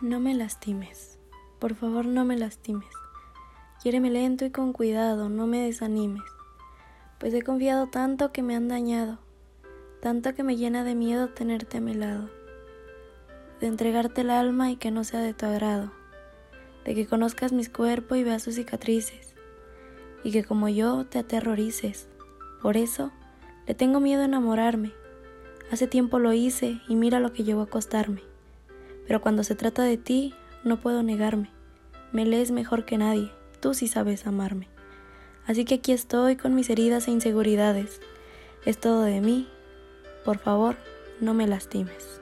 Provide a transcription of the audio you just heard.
No me lastimes, por favor no me lastimes. Quiéreme lento y con cuidado, no me desanimes, pues he confiado tanto que me han dañado, tanto que me llena de miedo tenerte a mi lado, de entregarte el alma y que no sea de tu agrado, de que conozcas mis cuerpos y veas sus cicatrices, y que como yo te aterrorices. Por eso le tengo miedo a enamorarme. Hace tiempo lo hice y mira lo que llegó a costarme. Pero cuando se trata de ti, no puedo negarme. Me lees mejor que nadie, tú sí sabes amarme. Así que aquí estoy con mis heridas e inseguridades. Es todo de mí. Por favor, no me lastimes.